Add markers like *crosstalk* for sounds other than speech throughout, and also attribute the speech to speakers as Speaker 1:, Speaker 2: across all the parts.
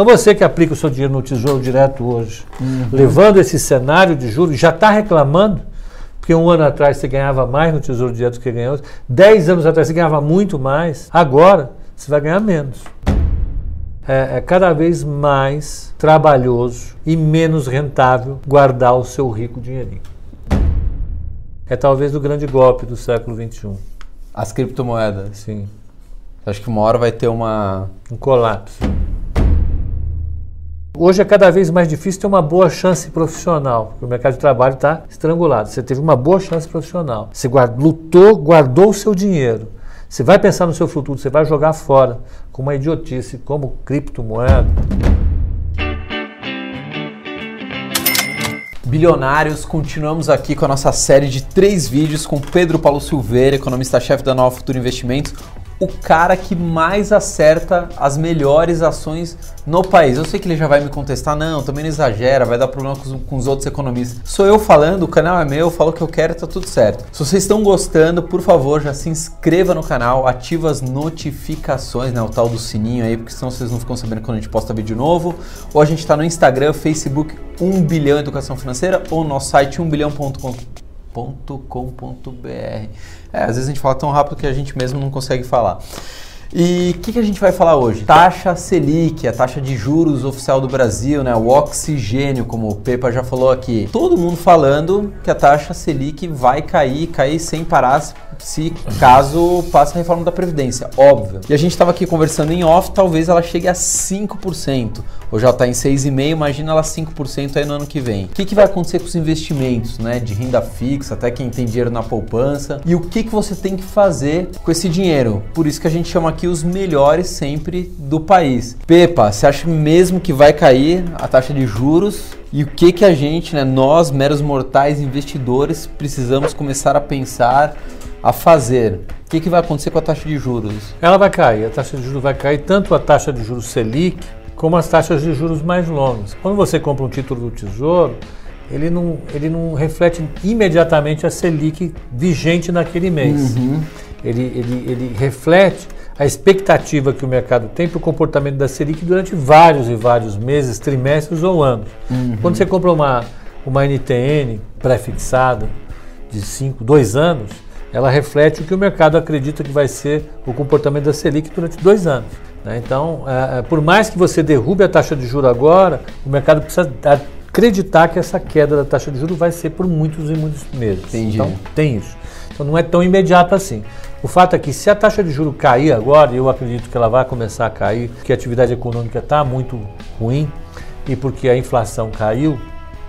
Speaker 1: Então você que aplica o seu dinheiro no Tesouro Direto hoje, uhum. levando esse cenário de juros, já está reclamando, porque um ano atrás você ganhava mais no Tesouro Direto do que ganhou, dez anos atrás você ganhava muito mais, agora você vai ganhar menos. É, é, cada vez mais trabalhoso e menos rentável guardar o seu rico dinheirinho. É talvez o grande golpe do século XXI.
Speaker 2: As criptomoedas?
Speaker 1: Sim.
Speaker 2: Acho que uma hora vai ter uma...
Speaker 1: Um colapso. Hoje é cada vez mais difícil ter uma boa chance profissional, porque o mercado de trabalho está estrangulado. Você teve uma boa chance profissional. Você guard, lutou, guardou o seu dinheiro. Você vai pensar no seu futuro, você vai jogar fora com uma idiotice como criptomoeda.
Speaker 2: Bilionários, continuamos aqui com a nossa série de três vídeos com Pedro Paulo Silveira, economista-chefe da Nova Futuro Investimentos o cara que mais acerta as melhores ações no país. Eu sei que ele já vai me contestar, não, também não exagera, vai dar problema com os, com os outros economistas. Sou eu falando, o canal é meu, eu falo o que eu quero, tá tudo certo. Se vocês estão gostando, por favor, já se inscreva no canal, ativa as notificações, né, o tal do sininho aí, porque senão vocês não ficam sabendo quando a gente posta vídeo novo. Ou a gente está no Instagram, Facebook 1 bilhão educação financeira ou no nosso site 1bilhão.com com.br. É, às vezes a gente fala tão rápido que a gente mesmo não consegue falar. E o que, que, a gente vai falar hoje? Taxa Selic, a taxa de juros oficial do Brasil, né? o oxigênio, como o Pepa já falou aqui. Todo mundo falando que a taxa Selic vai cair, cair sem parar se caso passe a reforma da Previdência, óbvio. E a gente estava aqui conversando em off, talvez ela chegue a 5%. Hoje ela está em 6,5%, imagina ela 5% aí no ano que vem. O que, que vai acontecer com os investimentos, né? De renda fixa, até quem tem dinheiro na poupança. E o que, que você tem que fazer com esse dinheiro? Por isso que a gente chama aqui os melhores sempre do país. Pepa, você acha mesmo que vai cair a taxa de juros? E o que que a gente, né, nós meros mortais investidores, precisamos começar a pensar a fazer? O que, que vai acontecer com a taxa de juros?
Speaker 1: Ela vai cair, a taxa de juros vai cair, tanto a taxa de juros Selic como as taxas de juros mais longas. Quando você compra um título do Tesouro, ele não, ele não reflete imediatamente a Selic vigente naquele mês. Uhum. Ele, ele, ele reflete a expectativa que o mercado tem para o comportamento da Selic durante vários e vários meses, trimestres ou anos. Uhum. Quando você compra uma, uma NTN pré-fixada de 5, 2 anos, ela reflete o que o mercado acredita que vai ser o comportamento da Selic durante dois anos. Né? Então, é, é, por mais que você derrube a taxa de juros agora, o mercado precisa acreditar que essa queda da taxa de juros vai ser por muitos e muitos meses.
Speaker 2: Entendi.
Speaker 1: Então, tem isso. Então, não é tão imediato assim. O fato é que se a taxa de juros cair agora, eu acredito que ela vai começar a cair, porque a atividade econômica está muito ruim e porque a inflação caiu,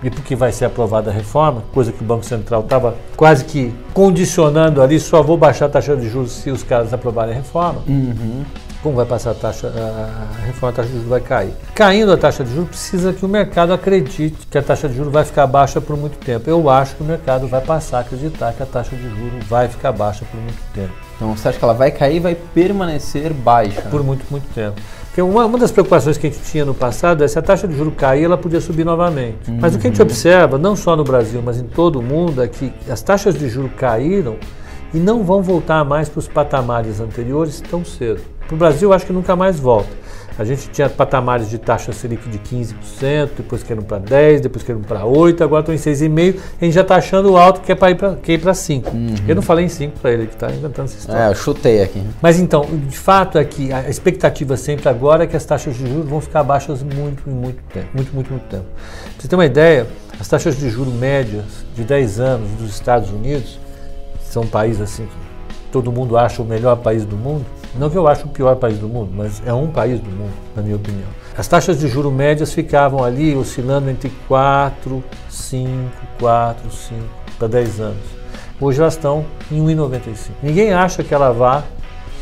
Speaker 1: e porque vai ser aprovada a reforma, coisa que o Banco Central estava quase que condicionando ali, só vou baixar a taxa de juros se os caras aprovarem a reforma. Uhum. Como vai passar a taxa, a reforma, a taxa de juros vai cair. Caindo a taxa de juros, precisa que o mercado acredite que a taxa de juros vai ficar baixa por muito tempo. Eu acho que o mercado vai passar a acreditar que a taxa de juros vai ficar baixa por muito tempo.
Speaker 2: Então você acha que ela vai cair e vai permanecer baixa?
Speaker 1: Por muito, muito tempo. Porque uma, uma das preocupações que a gente tinha no passado é se a taxa de juros cair, ela podia subir novamente. Uhum. Mas o que a gente observa, não só no Brasil, mas em todo o mundo, é que as taxas de juros caíram e não vão voltar mais para os patamares anteriores tão cedo. Para o Brasil, acho que nunca mais volta. A gente tinha patamares de taxa Selic de 15%, depois queiram para 10%, depois queiram para 8%, agora estão em 6,5%. A gente já está achando alto que é para ir para ir para 5%. Uhum. Eu não falei em 5% para ele, que está inventando essa história.
Speaker 2: É, eu chutei aqui.
Speaker 1: Mas então, de fato é que a expectativa sempre agora é que as taxas de juros vão ficar baixas muito muito tempo. Muito, muito, muito tempo. Para você ter uma ideia, as taxas de juros médias de 10 anos dos Estados Unidos, são um país assim que todo mundo acha o melhor país do mundo, não que eu acho o pior país do mundo, mas é um país do mundo, na minha opinião. As taxas de juros médias ficavam ali oscilando entre 4, 5, 4, 5 para 10 anos. Hoje elas estão em 1,95. Ninguém acha que ela vá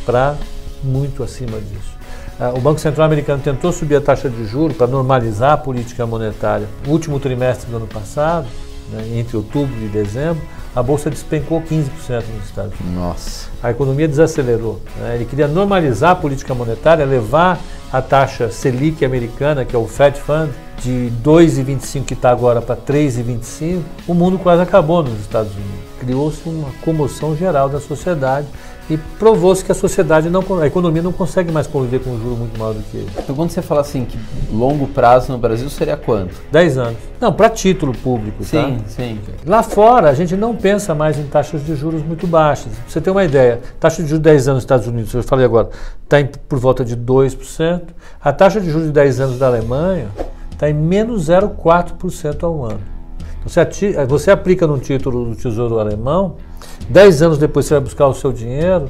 Speaker 1: para muito acima disso. Ah, o Banco Central americano tentou subir a taxa de juros para normalizar a política monetária. No último trimestre do ano passado, né, entre outubro e dezembro, a bolsa despencou 15% nos Estados Unidos.
Speaker 2: Nossa.
Speaker 1: A economia desacelerou. Né? Ele queria normalizar a política monetária, levar a taxa Selic americana, que é o Fed Fund, de 2,25 que está agora para 3,25. O mundo quase acabou nos Estados Unidos. criou-se uma comoção geral da sociedade e provou-se que a sociedade não, a economia não consegue mais conviver com um juro muito maior do que ele.
Speaker 2: Então quando você fala assim que longo prazo no Brasil seria quanto?
Speaker 1: 10 anos. Não, para título público,
Speaker 2: sim,
Speaker 1: tá?
Speaker 2: Sim, sim.
Speaker 1: Lá fora a gente não pensa mais em taxas de juros muito baixas. Pra você ter uma ideia, taxa de juros de 10 anos nos Estados Unidos, eu falei agora, está por volta de 2%. A taxa de juros de 10 anos da Alemanha está em menos 0,4% ao ano. Você, você aplica num título do Tesouro Alemão, 10 anos depois você vai buscar o seu dinheiro,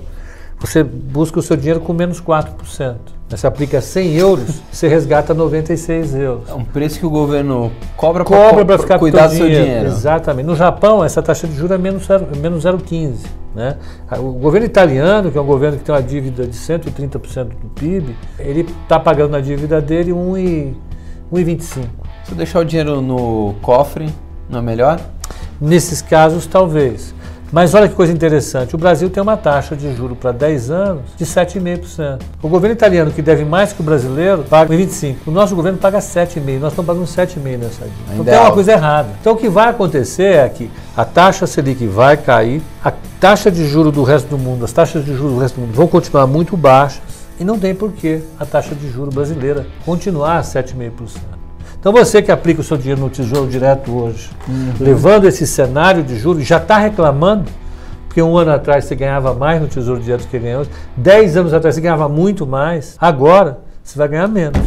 Speaker 1: você busca o seu dinheiro com menos 4%. Você aplica 100 euros, *laughs* você resgata 96 euros.
Speaker 2: É um preço que o governo cobra,
Speaker 1: cobra para ficar
Speaker 2: cuidar do seu
Speaker 1: dinheiro.
Speaker 2: dinheiro.
Speaker 1: Exatamente. No Japão, essa taxa de juros é menos 0,15. Menos 0,15, né? O governo italiano, que é um governo que tem uma dívida de 130% do PIB, ele está pagando na dívida dele 1,25.
Speaker 2: Se eu deixar o dinheiro no cofre, não é melhor?
Speaker 1: Nesses casos, talvez. Mas olha que coisa interessante, o Brasil tem uma taxa de juro para 10 anos de 7,5%. O governo italiano, que deve mais que o brasileiro, paga 25%. O nosso governo paga 7,5%. Nós estamos pagando 7,5% nessa dívida. Então tem uma coisa errada. Então o que vai acontecer é que a taxa Selic vai cair, a taxa de juro do resto do mundo, as taxas de juros do resto do mundo vão continuar muito baixas e não tem por que a taxa de juro brasileira continuar a 7,5%. Então você que aplica o seu dinheiro no Tesouro Direto hoje, uhum. levando esse cenário de juros, já está reclamando, porque um ano atrás você ganhava mais no Tesouro Direto do que ganha hoje, dez anos atrás você ganhava muito mais, agora você vai ganhar menos.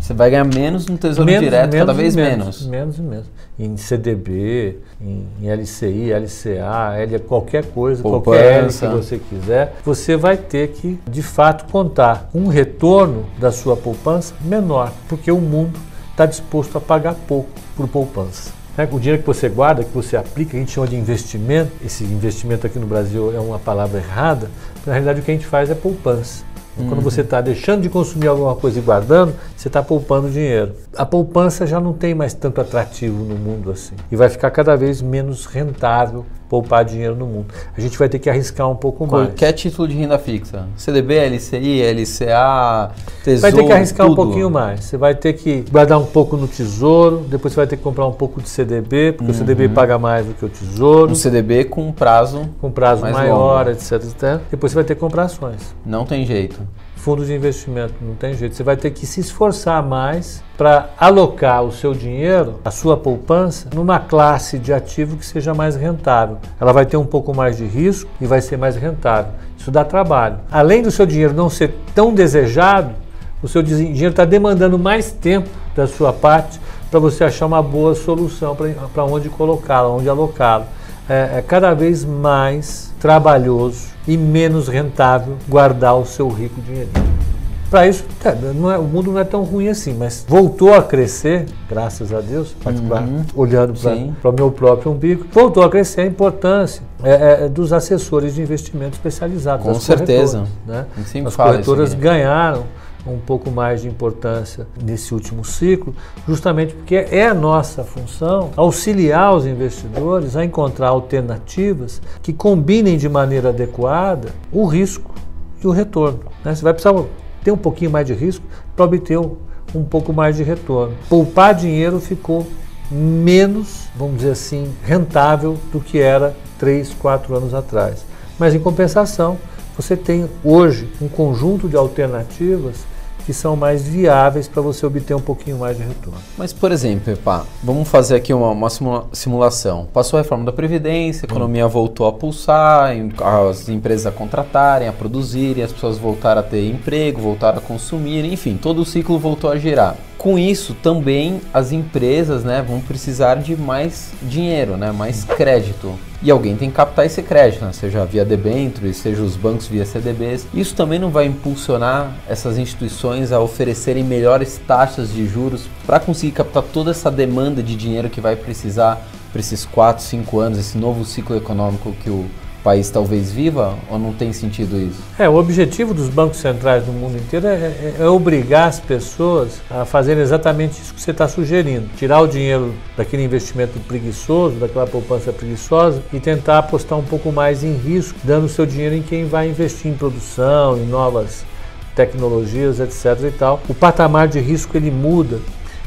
Speaker 2: Você vai ganhar menos no Tesouro
Speaker 1: menos,
Speaker 2: Direto,
Speaker 1: menos
Speaker 2: cada vez
Speaker 1: menos.
Speaker 2: menos.
Speaker 1: E menos. Em CDB, em, em LCI, LCA, L, qualquer coisa,
Speaker 2: Poupança.
Speaker 1: qualquer L que você quiser, você vai ter que, de fato, contar com um retorno da sua poupança menor, porque o mundo está disposto a pagar pouco por poupança. Né? O dinheiro que você guarda, que você aplica, a gente chama de investimento, esse investimento aqui no Brasil é uma palavra errada, na realidade o que a gente faz é poupança. Uhum. Quando você está deixando de consumir alguma coisa e guardando, você está poupando dinheiro. A poupança já não tem mais tanto atrativo no mundo assim. E vai ficar cada vez menos rentável poupar dinheiro no mundo. A gente vai ter que arriscar um pouco mais.
Speaker 2: Qualquer título de renda fixa. CDB, LCI, LCA, Tesouro.
Speaker 1: Vai ter que arriscar
Speaker 2: tudo.
Speaker 1: um pouquinho mais. Você vai ter que guardar um pouco no tesouro, depois você vai ter que comprar um pouco de CDB, porque uhum. o CDB paga mais do que o tesouro.
Speaker 2: Um CDB com prazo.
Speaker 1: Com prazo maior,
Speaker 2: longo.
Speaker 1: etc, etc. Depois você vai ter que comprar ações.
Speaker 2: Não tem jeito
Speaker 1: fundo de investimento, não tem jeito. Você vai ter que se esforçar mais para alocar o seu dinheiro, a sua poupança, numa classe de ativo que seja mais rentável. Ela vai ter um pouco mais de risco e vai ser mais rentável. Isso dá trabalho. Além do seu dinheiro não ser tão desejado, o seu dinheiro está demandando mais tempo da sua parte para você achar uma boa solução para onde colocá-lo, onde alocá-lo. É, é cada vez mais trabalhoso e menos rentável guardar o seu rico dinheiro. Para isso, é, é, o mundo não é tão ruim assim, mas voltou a crescer, graças a Deus, uhum. olhando para o meu próprio umbigo, voltou a crescer a importância é, é, dos assessores de investimento especializados.
Speaker 2: Com certeza.
Speaker 1: Né? As corretoras ganharam um pouco mais de importância nesse último ciclo, justamente porque é nossa função auxiliar os investidores a encontrar alternativas que combinem de maneira adequada o risco e o retorno. Né? Você vai precisar ter um pouquinho mais de risco para obter um pouco mais de retorno. Poupar dinheiro ficou menos, vamos dizer assim, rentável do que era três, quatro anos atrás. Mas em compensação, você tem hoje um conjunto de alternativas que são mais viáveis para você obter um pouquinho mais de retorno.
Speaker 2: Mas, por exemplo, Epa, vamos fazer aqui uma, uma simulação. Passou a reforma da Previdência, a economia hum. voltou a pulsar, as empresas a contratarem, a produzirem, as pessoas voltaram a ter emprego, voltaram a consumir, enfim, todo o ciclo voltou a girar. Com isso, também as empresas né, vão precisar de mais dinheiro, né, mais crédito e alguém tem que captar esse crédito, né? seja via debêntures, seja os bancos via CDBs. Isso também não vai impulsionar essas instituições a oferecerem melhores taxas de juros para conseguir captar toda essa demanda de dinheiro que vai precisar para esses 4, 5 anos, esse novo ciclo econômico que o país talvez viva ou não tem sentido isso?
Speaker 1: É, o objetivo dos bancos centrais do mundo inteiro é, é, é obrigar as pessoas a fazerem exatamente isso que você está sugerindo: tirar o dinheiro daquele investimento preguiçoso, daquela poupança preguiçosa e tentar apostar um pouco mais em risco, dando o seu dinheiro em quem vai investir em produção, em novas tecnologias, etc. e tal. O patamar de risco ele muda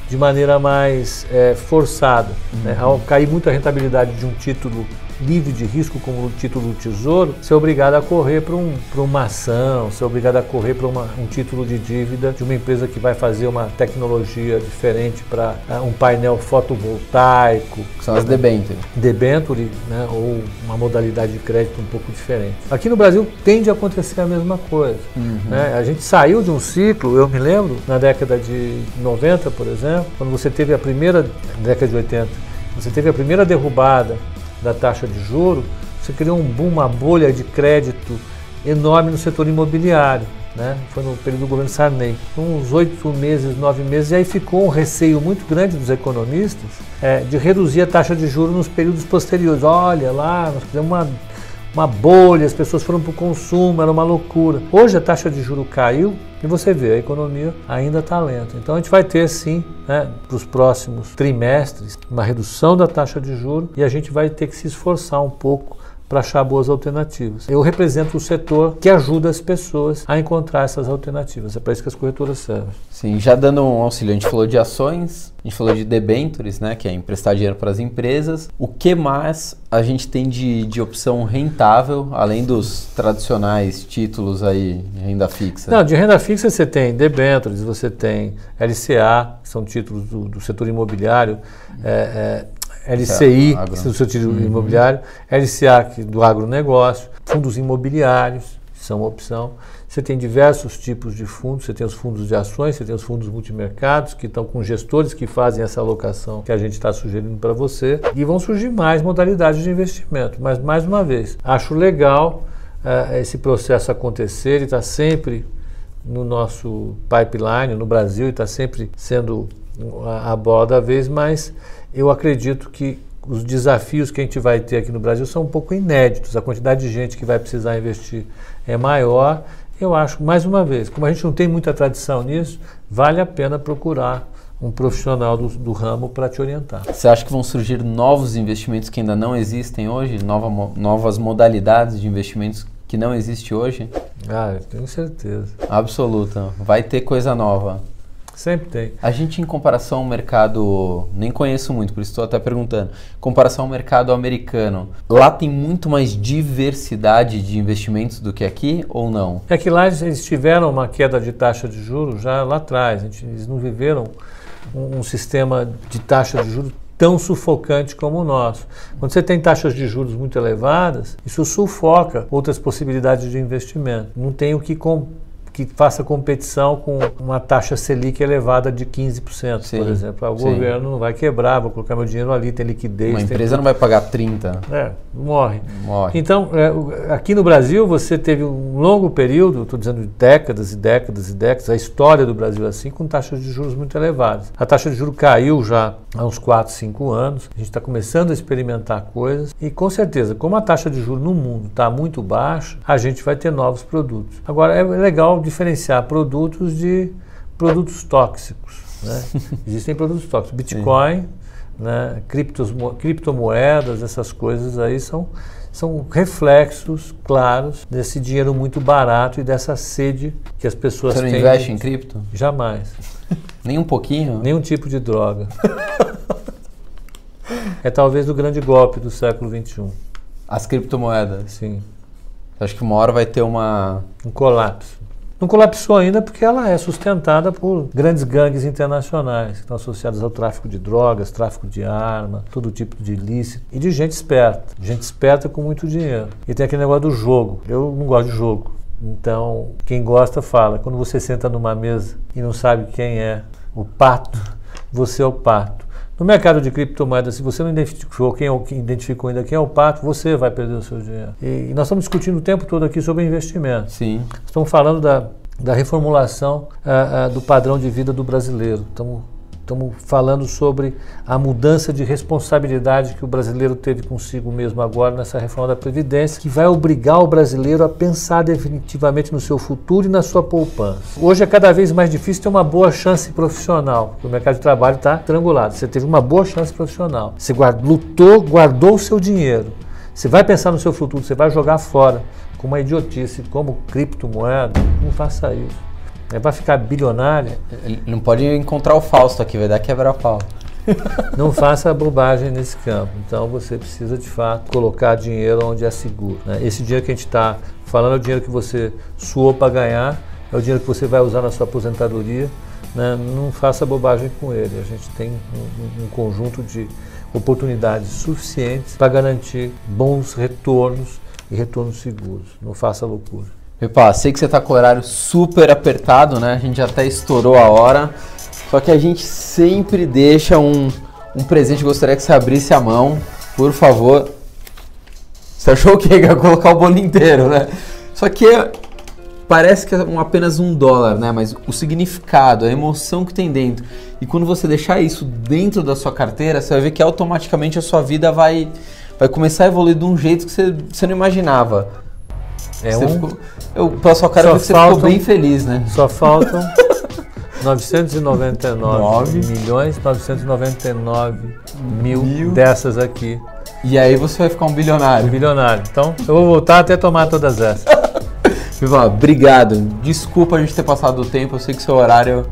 Speaker 1: de maneira mais é, forçada. Né? Uhum. Né? Ao cair muito a rentabilidade de um título livre de risco como o título do Tesouro, ser obrigado a correr para um, uma ação, ser obrigado a correr para um título de dívida de uma empresa que vai fazer uma tecnologia diferente para uh, um painel fotovoltaico.
Speaker 2: São as debenture.
Speaker 1: Debenture, né, ou uma modalidade de crédito um pouco diferente. Aqui no Brasil tende a acontecer a mesma coisa. Uhum. Né? A gente saiu de um ciclo, eu me lembro, na década de 90, por exemplo, quando você teve a primeira, década de 80, você teve a primeira derrubada da taxa de juro, você criou um boom, uma bolha de crédito enorme no setor imobiliário. Né? Foi no período do governo Sarney. Uns oito meses, nove meses, e aí ficou um receio muito grande dos economistas é, de reduzir a taxa de juros nos períodos posteriores. Olha lá, nós fizemos uma, uma bolha, as pessoas foram para o consumo, era uma loucura. Hoje a taxa de juro caiu e você vê, a economia ainda está lenta. Então a gente vai ter sim, né, para os próximos trimestres, uma redução da taxa de juro e a gente vai ter que se esforçar um pouco para achar boas alternativas. Eu represento o setor que ajuda as pessoas a encontrar essas alternativas. É para isso que as corretoras servem.
Speaker 2: Sim, já dando um auxílio, a gente falou de ações, a gente falou de debentures, né, que é emprestar dinheiro para as empresas. O que mais a gente tem de, de opção rentável, além dos tradicionais títulos aí, de renda fixa?
Speaker 1: Não, de renda fixa você tem debentures, você tem LCA, que são títulos do, do setor imobiliário, é, é, LCI, é, do setor uhum. imobiliário, LCA, do agronegócio, fundos imobiliários, que são uma opção. Você tem diversos tipos de fundos, você tem os fundos de ações, você tem os fundos multimercados, que estão com gestores que fazem essa alocação que a gente está sugerindo para você. E vão surgir mais modalidades de investimento. Mas, mais uma vez, acho legal uh, esse processo acontecer e está sempre no nosso pipeline, no Brasil, e está sempre sendo a, a bola da vez, mas eu acredito que os desafios que a gente vai ter aqui no Brasil são um pouco inéditos. A quantidade de gente que vai precisar investir é maior. Eu acho, mais uma vez, como a gente não tem muita tradição nisso, vale a pena procurar um profissional do, do ramo para te orientar.
Speaker 2: Você acha que vão surgir novos investimentos que ainda não existem hoje? Nova, novas modalidades de investimentos que não existem hoje?
Speaker 1: Ah, eu tenho certeza.
Speaker 2: Absoluta. Vai ter coisa nova.
Speaker 1: Sempre tem.
Speaker 2: A gente, em comparação ao mercado, nem conheço muito, por isso estou até perguntando. Comparação ao mercado americano, lá tem muito mais diversidade de investimentos do que aqui ou não?
Speaker 1: É que lá eles tiveram uma queda de taxa de juros já lá atrás. Eles não viveram um, um sistema de taxa de juros tão sufocante como o nosso. Quando você tem taxas de juros muito elevadas, isso sufoca outras possibilidades de investimento. Não tem o que que faça competição com uma taxa Selic elevada de 15%, sim, por exemplo. O sim. governo não vai quebrar, vou colocar meu dinheiro ali, tem liquidez.
Speaker 2: Uma empresa não vai pagar 30%.
Speaker 1: É, morre. morre. Então, é, aqui no Brasil, você teve um longo período, estou dizendo décadas e décadas e décadas, a história do Brasil é assim, com taxas de juros muito elevadas. A taxa de juros caiu já há uns 4, 5 anos, a gente está começando a experimentar coisas e, com certeza, como a taxa de juros no mundo está muito baixa, a gente vai ter novos produtos. Agora, é legal diferenciar produtos de produtos tóxicos. Né? *laughs* Existem produtos tóxicos. Bitcoin, né? Criptos, criptomoedas, essas coisas aí são, são reflexos claros desse dinheiro muito barato e dessa sede que as pessoas
Speaker 2: têm.
Speaker 1: Você
Speaker 2: não investe em cripto?
Speaker 1: Jamais. *laughs*
Speaker 2: Nem um pouquinho?
Speaker 1: Nenhum tipo de droga. é talvez o grande golpe do século XXI.
Speaker 2: As criptomoedas?
Speaker 1: Sim.
Speaker 2: Acho que uma hora vai ter uma...
Speaker 1: Um colapso. Não colapsou ainda porque ela é sustentada por grandes gangues internacionais que estão associadas ao tráfico de drogas, tráfico de arma, todo tipo de ilícito e de gente esperta. Gente esperta com muito dinheiro. E tem aquele negócio do jogo. Eu não gosto de jogo. Então, quem gosta fala. Quando você senta numa mesa e não sabe quem é o pato, *laughs* você é o pato. No mercado de criptomoedas, se você não identificou quem, é, quem identificou ainda quem é o pato, você vai perder o seu dinheiro. E, e nós estamos discutindo o tempo todo aqui sobre investimento.
Speaker 2: Sim.
Speaker 1: Estamos falando da, da reformulação uh, uh, do padrão de vida do brasileiro. Estamos Estamos falando sobre a mudança de responsabilidade que o brasileiro teve consigo mesmo agora nessa reforma da Previdência, que vai obrigar o brasileiro a pensar definitivamente no seu futuro e na sua poupança. Hoje é cada vez mais difícil ter uma boa chance profissional, porque o mercado de trabalho está trangulado. Você teve uma boa chance profissional. Você guarda, lutou, guardou o seu dinheiro. Você vai pensar no seu futuro, você vai jogar fora com uma idiotice como criptomoeda. Não faça isso. É para ficar bilionário.
Speaker 2: Ele não pode encontrar o Fausto aqui, vai dar quebrar pau. *laughs*
Speaker 1: Não faça bobagem nesse campo. Então você precisa de fato colocar dinheiro onde é seguro. Né? Esse dinheiro que a gente está falando é o dinheiro que você suou para ganhar, é o dinheiro que você vai usar na sua aposentadoria. Né? Não faça bobagem com ele. A gente tem um, um conjunto de oportunidades suficientes para garantir bons retornos e retornos seguros. Não faça loucura.
Speaker 2: Epa, sei que você está com o horário super apertado, né? A gente até estourou a hora. Só que a gente sempre deixa um, um presente. Gostaria que você abrisse a mão, por favor. Você achou que ia colocar o bolo inteiro, né? Só que parece que é um, apenas um dólar, né? Mas o significado, a emoção que tem dentro. E quando você deixar isso dentro da sua carteira, você vai ver que automaticamente a sua vida vai, vai começar a evoluir de um jeito que você, você não imaginava.
Speaker 1: É
Speaker 2: você
Speaker 1: um...
Speaker 2: ficou, eu, pela sua cara,
Speaker 1: Só
Speaker 2: você
Speaker 1: faltam-
Speaker 2: ficou bem feliz, né?
Speaker 1: Só faltam *laughs* 999
Speaker 2: Nove.
Speaker 1: milhões 999 mil,
Speaker 2: Mil.
Speaker 1: dessas aqui,
Speaker 2: E aí você vai ficar um bilionário.
Speaker 1: bilionário. Então, eu vou voltar até tomar todas essas. *laughs*
Speaker 2: Viva, obrigado. Desculpa a gente ter passado o tempo, eu sei que seu horário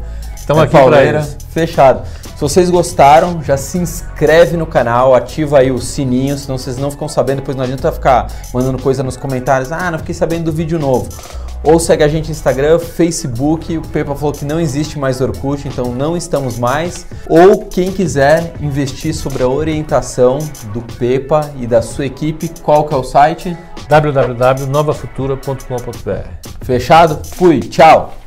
Speaker 1: Estamos
Speaker 2: é
Speaker 1: aqui para.
Speaker 2: Fechado. Se vocês gostaram, já se inscreve no canal, ativa aí o sininho, senão vocês não ficam sabendo, depois não adianta ficar mandando coisa nos comentários. Ah, não fiquei sabendo do vídeo novo. Ou segue a gente no Instagram, Facebook, o Pepa falou que não existe mais Orkut, então não estamos mais. Ou quem quiser investir sobre a orientação do Pepa e da sua equipe, qual que é o site?
Speaker 1: www.novafutura.com.br
Speaker 2: Fechado? Fui, tchau!